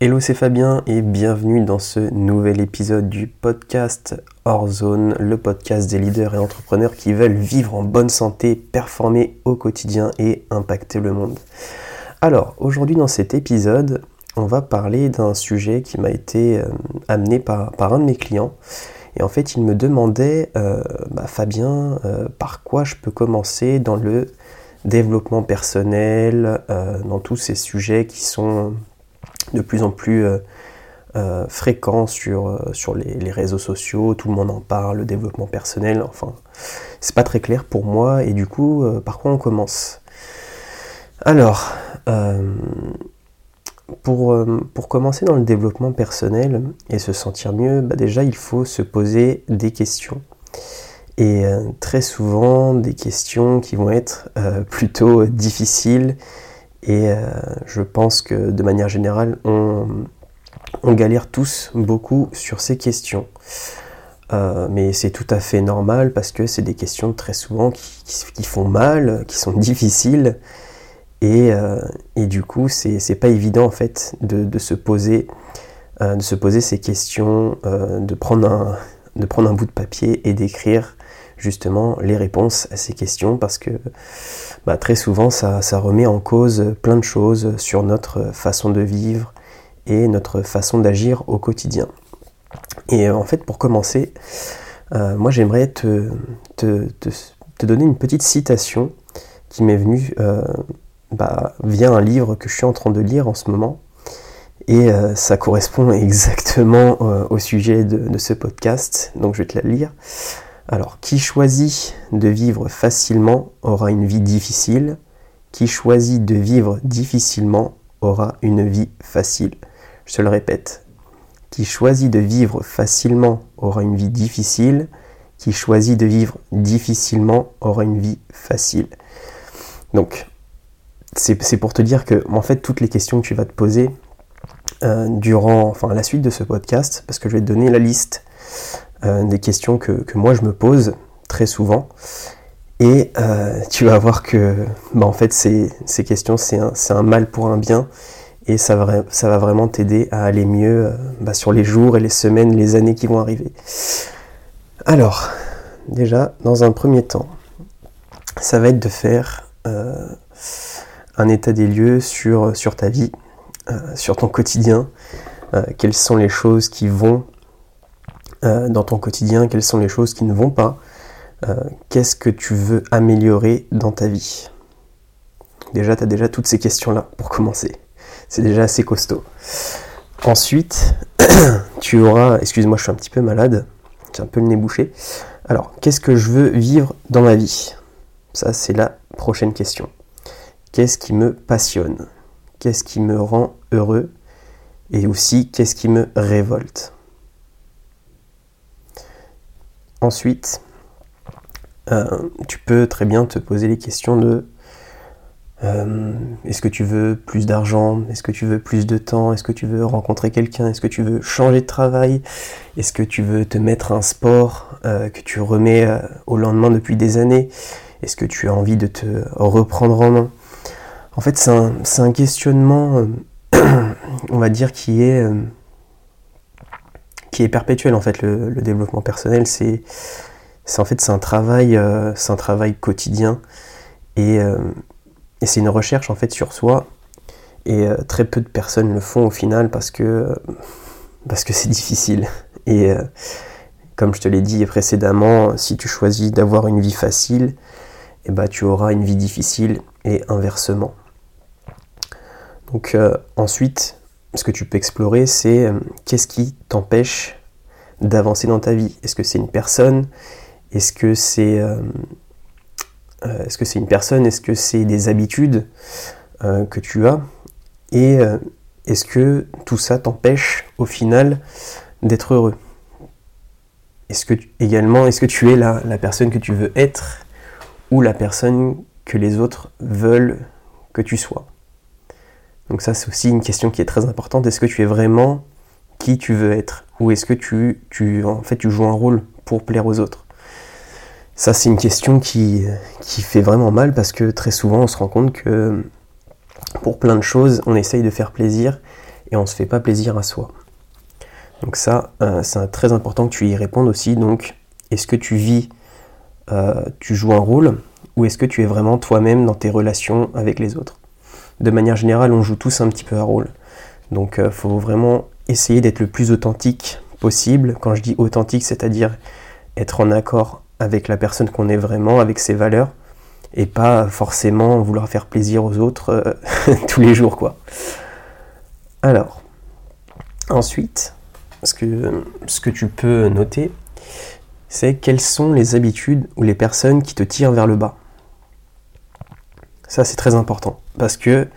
Hello, c'est Fabien et bienvenue dans ce nouvel épisode du podcast Hors Zone, le podcast des leaders et entrepreneurs qui veulent vivre en bonne santé, performer au quotidien et impacter le monde. Alors, aujourd'hui dans cet épisode, on va parler d'un sujet qui m'a été euh, amené par, un de mes clients. Et en fait, il me demandait, euh, bah, Fabien, euh, par quoi je peux commencer dans le développement personnel, dans tous ces sujets qui sont de plus en plus euh, euh, fréquent sur, euh, les, réseaux sociaux, tout le monde en parle, le développement personnel, enfin, c'est pas très clair pour moi, et du coup, par quoi on commence? Alors, pour, pour, commencer dans le développement personnel et se sentir mieux, bah déjà, il faut se poser des questions. Et très souvent, des questions qui vont être plutôt difficiles et euh, je pense que de manière générale, on, galère tous beaucoup sur ces questions. Euh, mais c'est tout à fait normal parce que c'est des questions très souvent qui, font mal, qui sont difficiles. Et, euh, et du coup, c'est pas évident en fait de, se poser, de se poser ces questions, de, prendre un, de prendre un bout de papier et d'écrire justement les réponses à ces questions parce que bah, très souvent ça, remet en cause plein de choses sur notre façon de vivre et notre façon d'agir au quotidien. Et euh, en fait pour commencer, euh, moi j'aimerais te, donner une petite citation qui m'est venue euh, bah, via un livre que je suis en train de lire en ce moment. Et ça correspond exactement au sujet de, ce podcast, donc je vais te la lire. Alors, qui choisit de vivre facilement aura une vie difficile. Qui choisit de vivre difficilement aura une vie facile. Je te le répète. Qui choisit de vivre facilement aura une vie difficile. Qui choisit de vivre difficilement aura une vie facile. Donc, c'est pour te dire que, en fait, toutes les questions que tu vas te poser euh, durant enfin, la suite de ce podcast, parce que je vais te donner la liste euh, des questions que, moi je me pose très souvent. Et euh, tu vas voir que bah, en fait ces, questions c'est un, mal pour un bien et ça va, vraiment t'aider à aller mieux euh, bah, sur les jours et les semaines, les années qui vont arriver. Alors, déjà, dans un premier temps, ça va être de faire un état des lieux sur ta vie, sur ton quotidien, quelles sont les choses qui vont euh, dans ton quotidien, quelles sont les choses qui ne vont pas, euh, qu'est-ce que tu veux améliorer dans ta vie? Déjà, tu as déjà toutes ces questions-là pour commencer. C'est déjà assez costaud. Ensuite, tu auras, excuse-moi, je suis un petit peu malade, j'ai un peu le nez bouché. Alors, qu'est-ce que je veux vivre dans ma vie? Ça, c'est la prochaine question. Qu'est-ce qui me passionne? Qu'est-ce qui me rend heureux? Et aussi, qu'est-ce qui me révolte? Ensuite, euh, tu peux très bien te poser les questions de euh, est-ce que tu veux plus d'argent? Est-ce que tu veux plus de temps? Est-ce que tu veux rencontrer quelqu'un? Est-ce que tu veux changer de travail? Est-ce que tu veux te mettre un sport euh, que tu remets au lendemain depuis des années? Est-ce que tu as envie de te reprendre en main? En fait, c'est un, un, questionnement, on va dire, qui est qui est perpétuel en fait le, développement personnel c'est en fait c'est un travail euh, c'est un travail quotidien. Euh, et, c'est une recherche en fait sur soi. Et euh, très peu de personnes le font au final parce que parce que c'est difficile. Et comme je te l'ai dit précédemment si tu choisis d'avoir une vie facile et eh ben, tu auras une vie difficile et inversement. Donc ensuite ce que tu peux explorer, c'est euh, qu'est-ce qui t'empêche d'avancer dans ta vie? Est-ce que c'est une personne? Est-ce que c'est euh, euh, est-ce que c'est une personne? Est-ce que c'est des habitudes que tu as? Et est-ce que tout ça t'empêche au final d'être heureux? Est-ce que également, est-ce que tu es la, la personne que tu veux être ou la personne que les autres veulent que tu sois? Donc ça, c'est aussi une question qui est très importante. Est-ce que tu es vraiment qui tu veux être? Ou est-ce que tu, en fait, joues un rôle pour plaire aux autres? Ça, c'est une question qui, qui fait vraiment mal parce que très souvent, on se rend compte que pour plein de choses, on essaye de faire plaisir et on ne se fait pas plaisir à soi. Donc ça, euh, c'est très important que tu y répondes aussi. Donc, est-ce que tu vis, euh, tu joues un rôle, ou est-ce que tu es vraiment toi-même dans tes relations avec les autres? De manière générale, on joue tous un petit peu un rôle. Donc, il faut vraiment essayer d'être le plus authentique possible. Quand je dis authentique, c'est-à-dire être en accord avec la personne qu'on est vraiment, avec ses valeurs, et pas forcément vouloir faire plaisir aux autres euh, tous les jours, quoi. Alors, ensuite, ce que tu peux noter, c'est quelles sont les habitudes ou les personnes qui te tirent vers le bas. Ça, c'est très important, parce que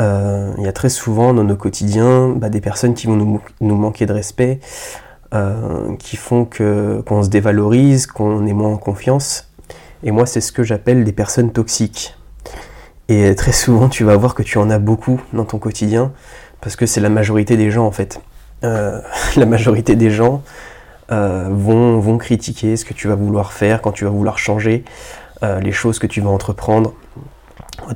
euh, il y a très souvent dans nos quotidiens bah, des personnes qui vont nous, manquer de respect, euh, qui font que qu'on se dévalorise, qu'on est moins en confiance. Et moi, c'est ce que j'appelle des personnes toxiques. Et très souvent, tu vas voir que tu en as beaucoup dans ton quotidien, parce que c'est la majorité des gens en fait. Euh, la majorité des gens vont, vont critiquer ce que tu vas vouloir faire, quand tu vas vouloir changer, les choses que tu vas entreprendre.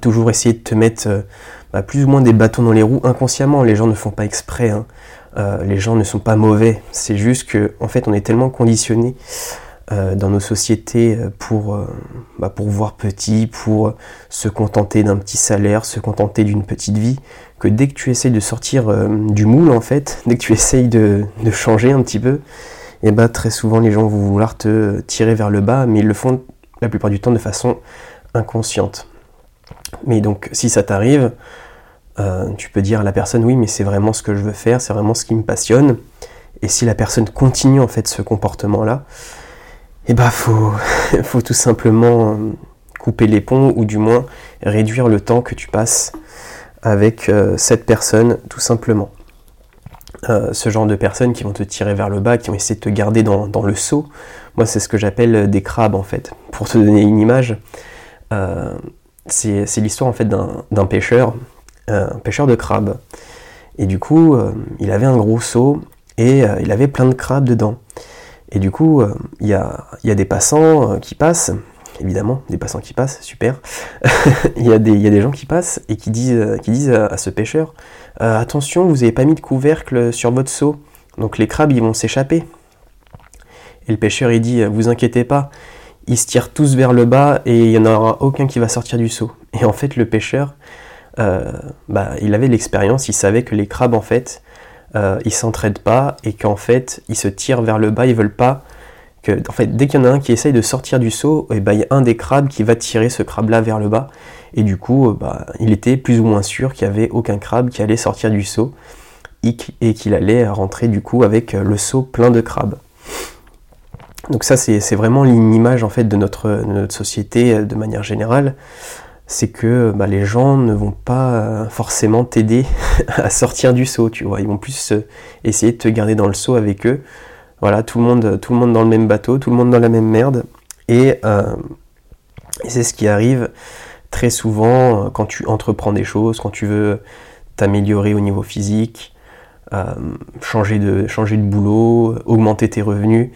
Toujours essayer de te mettre bah, plus ou moins des bâtons dans les roues inconsciemment. Les gens ne font pas exprès. Hein. Euh, les gens ne sont pas mauvais. C'est juste que, fait, on est tellement conditionné euh, dans nos sociétés euh, pour, bah, pour voir petit, pour se contenter d'un petit salaire, se contenter d'une petite vie, que dès que tu essayes de sortir du moule, en fait, dès que tu essayes de, changer un petit peu, et eh bah, très souvent les gens vont vouloir te tirer vers le bas, mais ils le font la plupart du temps de façon inconsciente. Mais donc, si ça t'arrive, euh, tu peux dire à la personne oui mais c'est vraiment ce que je veux faire, c'est vraiment ce qui me passionne. Et si la personne continue en fait ce comportement-là, eh ben faut, tout simplement euh, couper les ponts ou du moins réduire le temps que tu passes avec euh, cette personne tout simplement. ce genre de personnes qui vont te tirer vers le bas, qui vont essayer de te garder dans le seau, moi c'est ce que j'appelle des crabes en fait. Pour te donner une image, c'est l'histoire en fait d'un pêcheur un pêcheur de crabes. Et du coup, euh, il avait un gros seau et euh, il avait plein de crabes dedans. Et du coup, euh, il y, a, des passants qui passent, évidemment, des passants qui passent, super. Il y, a des gens qui passent et qui disent, qui disent à, ce pêcheur Attention, vous n'avez pas mis de couvercle sur votre seau, donc les crabes ils vont s'échapper. Et le pêcheur il dit Vous inquiétez pas, ils se tirent tous vers le bas et il n'y en aura aucun qui va sortir du seau. Et en fait, le pêcheur, euh, bah, il avait l'expérience, il savait que les crabes en fait, euh, ils s'entraident pas et qu'en fait ils se tirent vers le bas, ils veulent pas que, en fait, dès qu'il y en a un qui essaye de sortir du seau, eh bah, il y a un des crabes qui va tirer ce crabe-là vers le bas. Et du coup, euh, bah, il était plus ou moins sûr qu'il n'y avait aucun crabe qui allait sortir du seau et qu'il allait rentrer du coup avec le seau plein de crabes. Donc ça, c'est vraiment une image en fait de notre, société de manière générale c'est que bah, les gens ne vont pas euh, forcément t'aider à sortir du saut, tu vois. Ils vont plus euh, essayer de te garder dans le saut avec eux. Voilà, tout le monde, tout le monde dans le même bateau, tout le monde dans la même merde. Et, euh, c'est ce qui arrive très souvent quand tu entreprends des choses, quand tu veux t'améliorer au niveau physique, changer, de, changer de boulot, augmenter tes revenus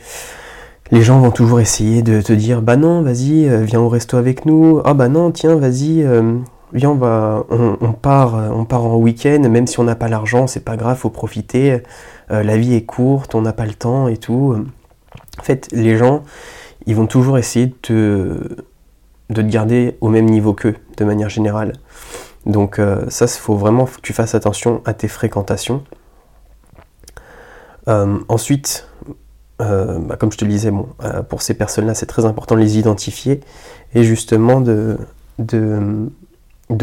les gens vont toujours essayer de te dire bah non vas-y euh, viens au resto avec nous. Ah bah non tiens vas-y euh, viens on va on, part euh, on part en week-end. Même si on n'a pas l'argent c'est pas grave faut profiter. La vie est courte on n'a pas le temps et tout. En fait les gens ils vont toujours essayer de te, de te garder au même niveau qu'eux de manière générale. Donc ça il faut vraiment que tu fasses attention à tes fréquentations. Ensuite euh, bah, comme je te le disais, euh, pour ces personnes-là, c'est très important de les identifier et justement de,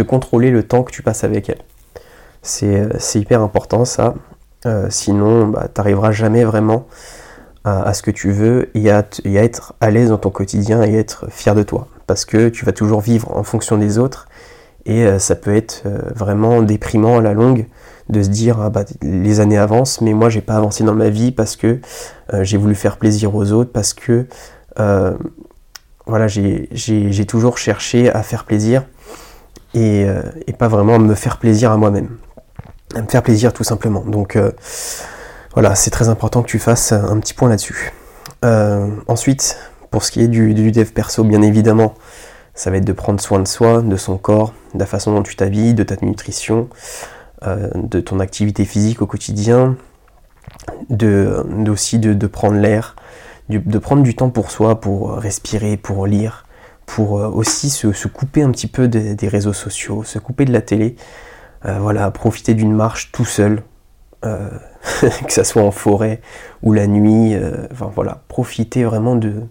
contrôler le temps que tu passes avec elles. C'est hyper important ça, euh, sinon bah, tu n'arriveras jamais vraiment à, ce que tu veux et à être à l'aise dans ton quotidien et être fier de toi. Parce que tu vas toujours vivre en fonction des autres et ça peut être vraiment déprimant à la longue de se dire ah bah, les années avancent mais moi j'ai pas avancé dans ma vie parce que euh, j'ai voulu faire plaisir aux autres parce que euh, voilà j'ai toujours cherché à faire plaisir euh, et, pas vraiment à me faire plaisir à moi-même à me faire plaisir tout simplement. Donc voilà c'est très important que tu fasses un petit point là-dessus. Ensuite pour ce qui est du, du dev perso bien évidemment ça va être de prendre soin de soi, de son corps, de la façon dont tu t'habilles, de ta nutrition, de ton activité physique au quotidien, de, aussi de, prendre l'air, de prendre du temps pour soi, pour respirer, pour lire, pour aussi se, couper un petit peu des, réseaux sociaux, se couper de la télé, voilà, profiter d'une marche tout seul, que ça soit en forêt ou la nuit, enfin voilà, profiter vraiment de,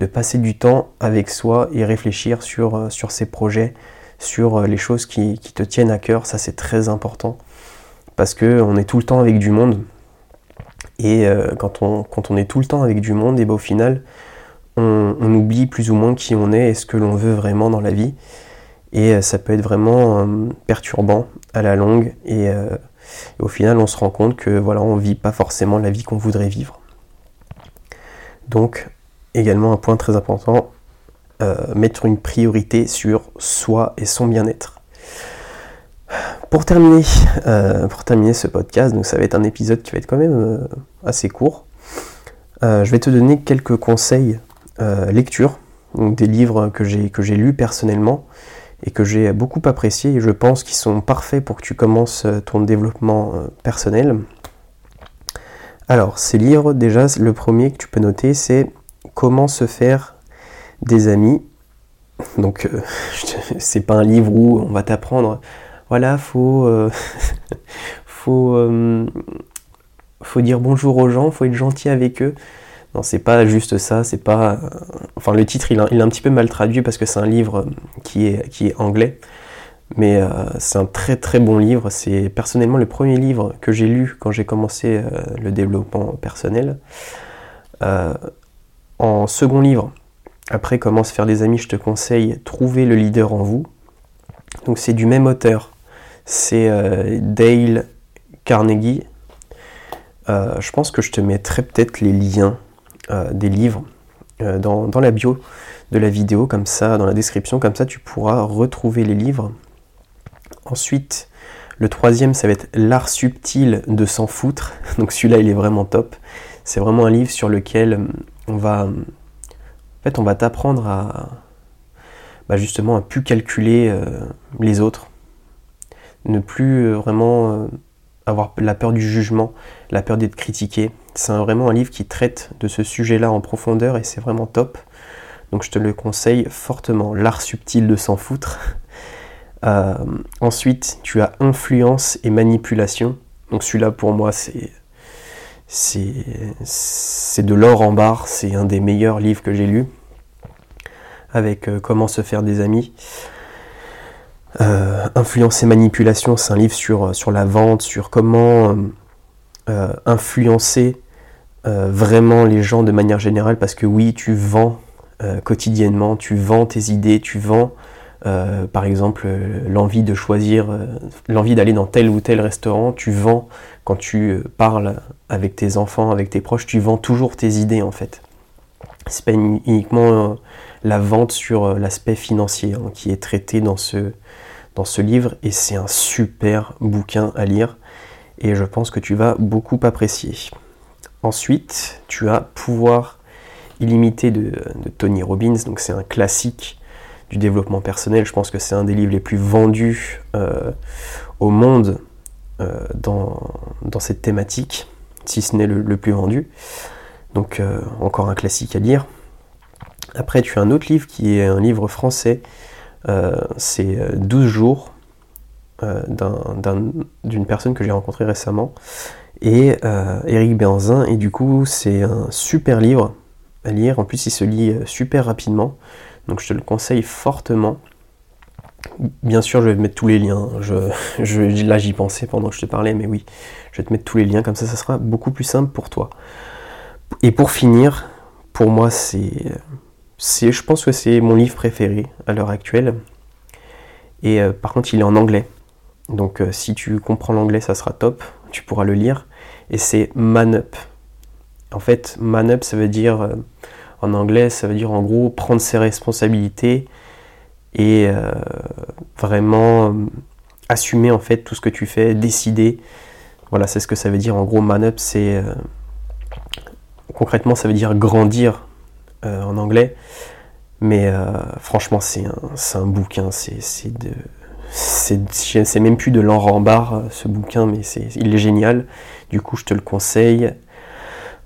de passer du temps avec soi et réfléchir sur, euh, sur ses projets, sur euh, les choses qui, te tiennent à cœur. Ça, c'est très important parce qu'on est tout le temps avec du monde. Et euh, quand, on, est tout le temps avec du monde, et ben, au final, on, oublie plus ou moins qui on est et ce que l'on veut vraiment dans la vie. Et ça peut être vraiment perturbant à la longue. Et, et, au final, on se rend compte que voilà, on vit pas forcément la vie qu'on voudrait vivre. Donc, également un point très important, euh, mettre une priorité sur soi et son bien-être. Pour terminer, euh, pour terminer ce podcast, donc ça va être un épisode qui va être quand même euh, assez court. je vais te donner quelques conseils lecture, donc des livres que j'ai que j'ai lus personnellement et que j'ai beaucoup appréciés et je pense qu'ils sont parfaits pour que tu commences ton développement personnel. Alors, ces livres, déjà, le premier que tu peux noter, c'est Comment se faire des amis. Donc, euh, c'est pas un livre où on va t'apprendre, voilà, faut, euh, faut, euh, faut dire bonjour aux gens, faut être gentil avec eux. Non, c'est pas juste ça, c'est pas. Enfin, le titre, il, est un petit peu mal traduit parce que c'est un livre qui est, qui est anglais. Mais c'est un très très bon livre. C'est personnellement le premier livre que j'ai lu quand j'ai commencé le développement personnel. En second livre, après Comment se faire des amis, je te conseille Trouver le leader en vous. Donc c'est du même auteur, c'est euh, Dale Carnegie. Euh, je pense que je te mettrai peut-être les liens euh, des livres dans, dans, la bio de la vidéo, comme ça, dans la description, comme ça tu pourras retrouver les livres. Ensuite, le troisième, ça va être L'art subtil de s'en foutre. Donc celui-là, il est vraiment top. C'est vraiment un livre sur lequel on va, en fait, on va t'apprendre à, bah, justement, à plus calculer euh, les autres, ne plus euh, vraiment euh, avoir la peur du jugement, la peur d'être critiqué. C'est vraiment un livre qui traite de ce sujet-là en profondeur et c'est vraiment top. Donc je te le conseille fortement. L'art subtil de s'en foutre. ensuite, tu as influence et manipulation. Donc celui-là pour moi c'est c'est de l'or en barre, c'est un des meilleurs livres que j'ai lus, avec euh, Comment se faire des amis. Euh, Influence et manipulation, c'est un livre sur, sur la vente, sur comment euh, influencer vraiment les gens de manière générale, parce que oui, tu vends quotidiennement, tu vends tes idées, tu vends par exemple l'envie de choisir, l'envie d'aller dans tel ou tel restaurant, tu vends quand tu parles avec tes enfants, avec tes proches, tu vends toujours tes idées en fait. C'est pas uniquement euh, la vente sur euh, l'aspect financier hein, qui est traité dans ce, dans ce livre et c'est un super bouquin à lire et je pense que tu vas beaucoup apprécier. Ensuite, tu as Pouvoir illimité de, Tony Robbins, donc c'est un classique du développement personnel. Je pense que c'est un des livres les plus vendus euh, au monde dans, dans cette thématique si ce n'est le, plus vendu. Donc euh, encore un classique à lire. Après, tu as un autre livre qui est un livre français. Euh, c'est 12 euh, jours d'une personne que j'ai rencontrée récemment. Et Eric Benzin. Et du coup, c'est un super livre à lire. En plus, il se lit super rapidement. Donc je te le conseille fortement. Bien sûr, je vais mettre tous les liens. Je, là, j'y pensais pendant que je te parlais, mais oui, je vais te mettre tous les liens, comme ça, ça sera beaucoup plus simple pour toi. Et pour finir, pour moi, c'est, c'est je pense que c'est mon livre préféré à l'heure actuelle. Et euh, par contre, il est en anglais. Donc, euh, si tu comprends l'anglais, ça sera top. Tu pourras le lire. Et c'est Man Up. En fait, Man Up, ça veut dire, euh, en anglais, ça veut dire en gros prendre ses responsabilités et euh, vraiment euh, assumer en fait tout ce que tu fais, décider. Voilà, c'est ce que ça veut dire en gros man up, c'est euh, concrètement ça veut dire grandir en anglais. Mais franchement, c'est un, un, bouquin, c'est même plus de l'enrembar ce bouquin, mais c'est il est génial. Du coup, je te le conseille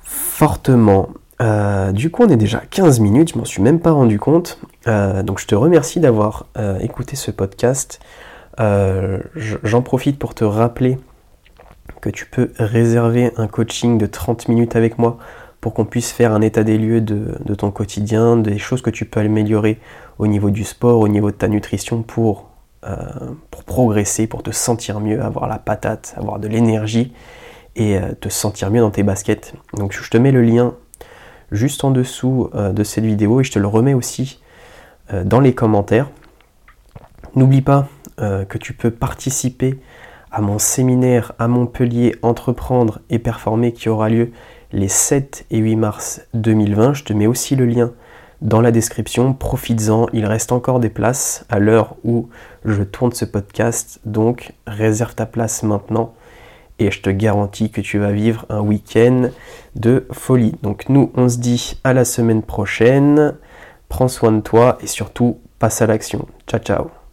fortement. Euh, du coup, on est déjà à 15 minutes, je m'en suis même pas rendu compte. Euh, donc, je te remercie d'avoir euh, écouté ce podcast. J'en profite pour te rappeler que tu peux réserver un coaching de 30 minutes avec moi pour qu'on puisse faire un état des lieux de, ton quotidien, des choses que tu peux améliorer au niveau du sport, au niveau de ta nutrition pour progresser, pour te sentir mieux, avoir la patate, avoir de l'énergie et te sentir mieux dans tes baskets. Donc je te mets le lien juste en dessous euh, de cette vidéo et je te le remets aussi euh, dans les commentaires. N'oublie pas euh, que tu peux participer à mon séminaire à Montpellier Entreprendre et Performer qui aura lieu les 7 et 8 mars 2020. Je te mets aussi le lien dans la description. Profites-en, il reste encore des places à l'heure où je tourne ce podcast. Donc réserve ta place maintenant et je te garantis que tu vas vivre un week-end de folie. Donc nous, on se dit à la semaine prochaine. Prends soin de toi et surtout, passe à l'action. Ciao, ciao.